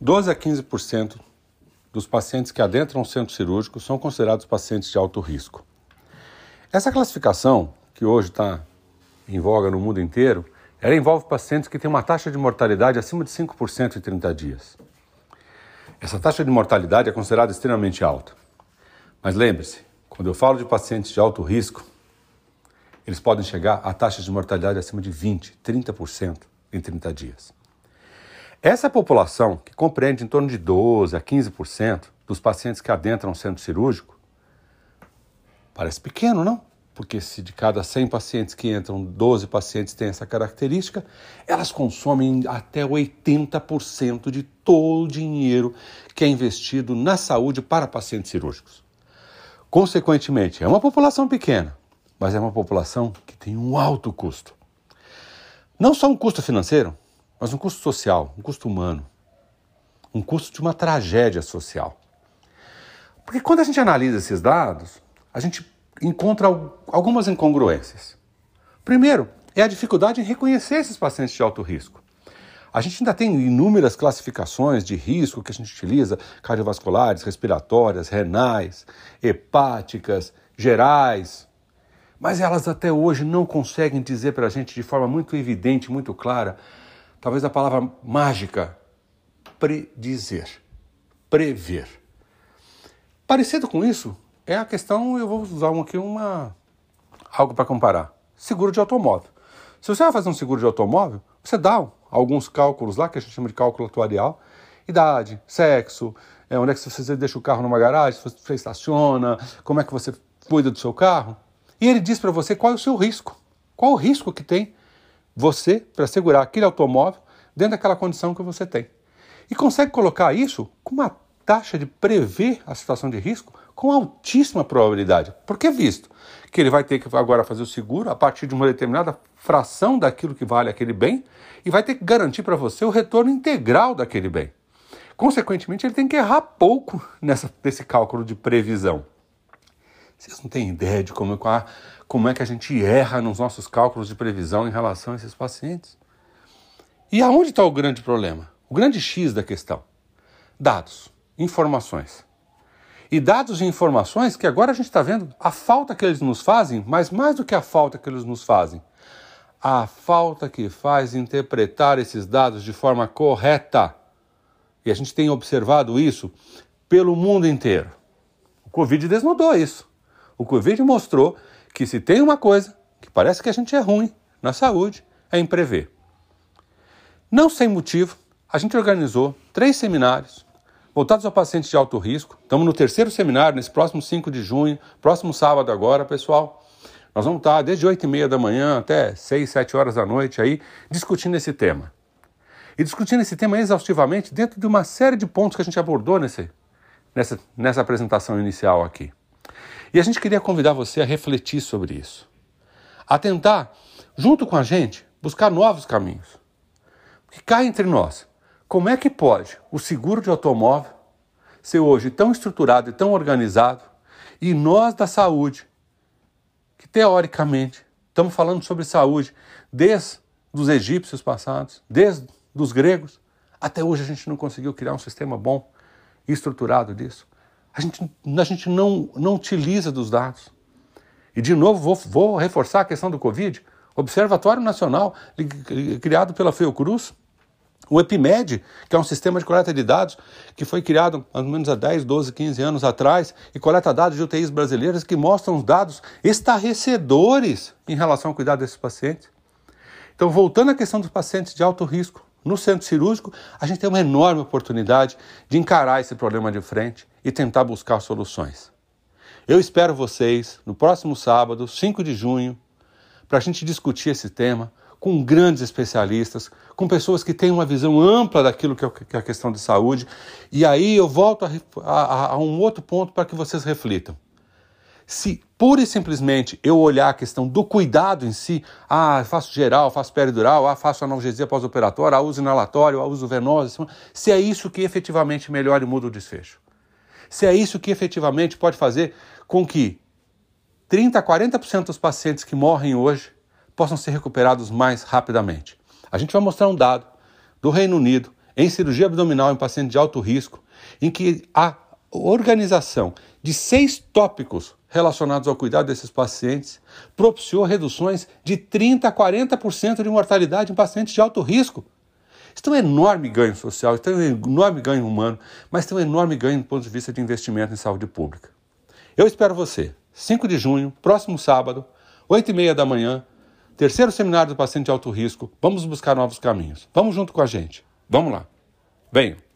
12 a 15% dos pacientes que adentram o centro cirúrgico são considerados pacientes de alto risco. Essa classificação, que hoje está em voga no mundo inteiro, ela envolve pacientes que têm uma taxa de mortalidade acima de 5% em 30 dias. Essa taxa de mortalidade é considerada extremamente alta. Mas lembre-se, quando eu falo de pacientes de alto risco, eles podem chegar a taxas de mortalidade acima de 20%, 30% em 30 dias. Essa população, que compreende em torno de 12% a 15% dos pacientes que adentram o centro cirúrgico, parece pequeno, não? Porque se de cada 100 pacientes que entram, 12 pacientes têm essa característica, elas consomem até 80% de todo o dinheiro que é investido na saúde para pacientes cirúrgicos. Consequentemente, é uma população pequena, mas é uma população que tem um alto custo. Não só um custo financeiro, mas um custo social, um custo humano, um custo de uma tragédia social. Porque quando a gente analisa esses dados, a gente encontra algumas incongruências. Primeiro, é a dificuldade em reconhecer esses pacientes de alto risco. A gente ainda tem inúmeras classificações de risco que a gente utiliza, cardiovasculares, respiratórias, renais, hepáticas, gerais, mas elas até hoje não conseguem dizer para a gente de forma muito evidente, muito clara, talvez a palavra mágica, predizer, prever. Parecido com isso é a questão, eu vou usar aqui uma algo para comparar. Seguro de automóvel. Se você vai fazer um seguro de automóvel, você dá alguns cálculos lá que a gente chama de cálculo atuarial, idade, sexo, é, onde é que você deixa o carro numa garagem, se você estaciona, como é que você cuida do seu carro. E ele diz para você qual é o seu risco, qual o risco que tem você para segurar aquele automóvel dentro daquela condição que você tem. E consegue colocar isso com uma taxa de prever a situação de risco com altíssima probabilidade. Porque é visto que ele vai ter que agora fazer o seguro a partir de uma determinada fração daquilo que vale aquele bem e vai ter que garantir para você o retorno integral daquele bem. Consequentemente, ele tem que errar pouco nessa, nesse cálculo de previsão. Vocês não têm ideia de como, é como é que a gente erra nos nossos cálculos de previsão em relação a esses pacientes. E aonde está o grande problema? O grande X da questão: dados, informações. E dados e informações que agora a gente está vendo a falta que eles nos fazem, mas mais do que a falta que eles nos fazem, a falta que faz interpretar esses dados de forma correta. E a gente tem observado isso pelo mundo inteiro. O Covid desnudou isso. O Covid mostrou que se tem uma coisa que parece que a gente é ruim na saúde, é em prever. Não sem motivo, a gente organizou três seminários voltados a pacientes de alto risco. Estamos no terceiro seminário, nesse próximo 5 de junho, próximo sábado agora, pessoal. Nós vamos estar desde 8 e meia da manhã até 6, 7 horas da noite aí, discutindo esse tema. E discutindo esse tema exaustivamente dentro de uma série de pontos que a gente abordou nesse, nessa, nessa apresentação inicial aqui. E a gente queria convidar você a refletir sobre isso, a tentar, junto com a gente, buscar novos caminhos. Porque cá entre nós, como é que pode o seguro de automóvel ser hoje tão estruturado e tão organizado e nós da saúde, que teoricamente estamos falando sobre saúde desde os egípcios passados, desde os gregos, até hoje a gente não conseguiu criar um sistema bom e estruturado disso. A gente, a gente não, não utiliza dos dados. E, de novo, vou, vou reforçar a questão do Covid. Observatório Nacional, criado pela Fiocruz, o EpiMed, que é um sistema de coleta de dados que foi criado mais ou menos há 10, 12, 15 anos atrás e coleta dados de UTIs brasileiras que mostram dados estarrecedores em relação ao cuidado desses pacientes. Então, voltando à questão dos pacientes de alto risco, no centro cirúrgico, a gente tem uma enorme oportunidade de encarar esse problema de frente e tentar buscar soluções. Eu espero vocês no próximo sábado, 5 de junho, para a gente discutir esse tema com grandes especialistas, com pessoas que têm uma visão ampla daquilo que é a questão de saúde. E aí eu volto a, a, a um outro ponto para que vocês reflitam. Se pura e simplesmente eu olhar a questão do cuidado em si, ah, faço geral, faço peridural, ah, faço analgesia pós-operatória, ah, uso inalatório, ah, uso venoso, se é isso que efetivamente melhora e muda o desfecho. Se é isso que efetivamente pode fazer com que 30 a 40% dos pacientes que morrem hoje possam ser recuperados mais rapidamente. A gente vai mostrar um dado do Reino Unido em cirurgia abdominal em paciente de alto risco, em que a organização de seis tópicos relacionados ao cuidado desses pacientes propiciou reduções de 30% a 40% de mortalidade em pacientes de alto risco. Isso tem um enorme ganho social, isso tem um enorme ganho humano, mas tem um enorme ganho do ponto de vista de investimento em saúde pública. Eu espero você, 5 de junho, próximo sábado, 8 e meia da manhã, terceiro seminário do paciente de alto risco. Vamos buscar novos caminhos. Vamos junto com a gente. Vamos lá. Venham.